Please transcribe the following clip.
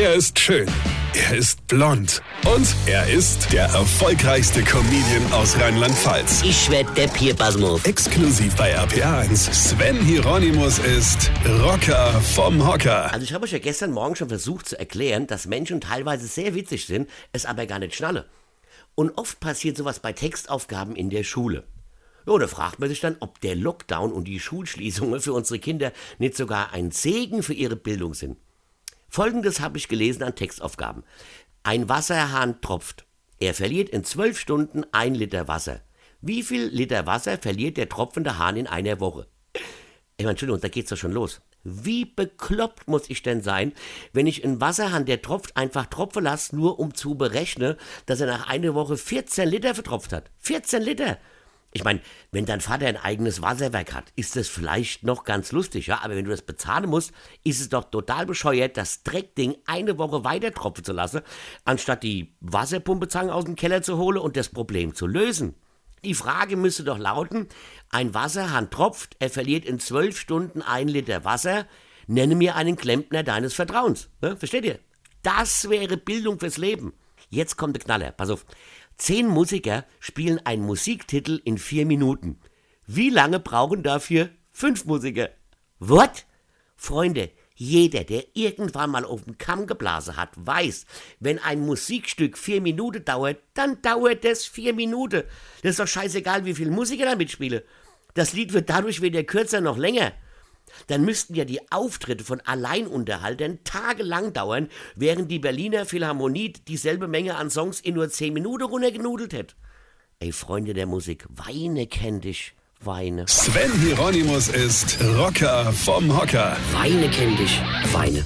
Er ist schön. Er ist blond. Und er ist der erfolgreichste Comedian aus Rheinland-Pfalz. Ich werd der Pierpasmus. Exklusiv bei RPA1. Sven Hieronymus ist Rocker vom Hocker. Also ich habe euch ja gestern Morgen schon versucht zu erklären, dass Menschen teilweise sehr witzig sind, es aber gar nicht schnalle. Und oft passiert sowas bei Textaufgaben in der Schule. Ja, da fragt man sich dann, ob der Lockdown und die Schulschließungen für unsere Kinder nicht sogar ein Segen für ihre Bildung sind. Folgendes habe ich gelesen an Textaufgaben. Ein Wasserhahn tropft. Er verliert in zwölf Stunden ein Liter Wasser. Wie viel Liter Wasser verliert der tropfende Hahn in einer Woche? Ich meine, Entschuldigung, da geht's doch schon los. Wie bekloppt muss ich denn sein, wenn ich einen Wasserhahn, der tropft, einfach tropfen lasse, nur um zu berechnen, dass er nach einer Woche 14 Liter vertropft hat? 14 Liter! Ich meine, wenn dein Vater ein eigenes Wasserwerk hat, ist das vielleicht noch ganz lustig, ja, aber wenn du das bezahlen musst, ist es doch total bescheuert, das Dreckding eine Woche weiter tropfen zu lassen, anstatt die Wasserpumpezange aus dem Keller zu holen und das Problem zu lösen. Die Frage müsste doch lauten, ein Wasserhahn tropft, er verliert in zwölf Stunden ein Liter Wasser, nenne mir einen Klempner deines Vertrauens. Ne? Versteht ihr? Das wäre Bildung fürs Leben. Jetzt kommt der Knaller, pass auf. Zehn Musiker spielen einen Musiktitel in vier Minuten. Wie lange brauchen dafür fünf Musiker? What? Freunde, jeder, der irgendwann mal auf den Kamm geblasen hat, weiß, wenn ein Musikstück vier Minuten dauert, dann dauert es vier Minuten. Das ist doch scheißegal, wie viele Musiker da mitspielen. Das Lied wird dadurch weder kürzer noch länger dann müssten ja die Auftritte von Alleinunterhaltern tagelang dauern, während die Berliner Philharmonie dieselbe Menge an Songs in nur zehn Minuten runtergenudelt hätte. Ey, Freunde der Musik, Weine kenn dich, Weine. Sven Hieronymus ist Rocker vom Hocker. Weine kenn dich, Weine.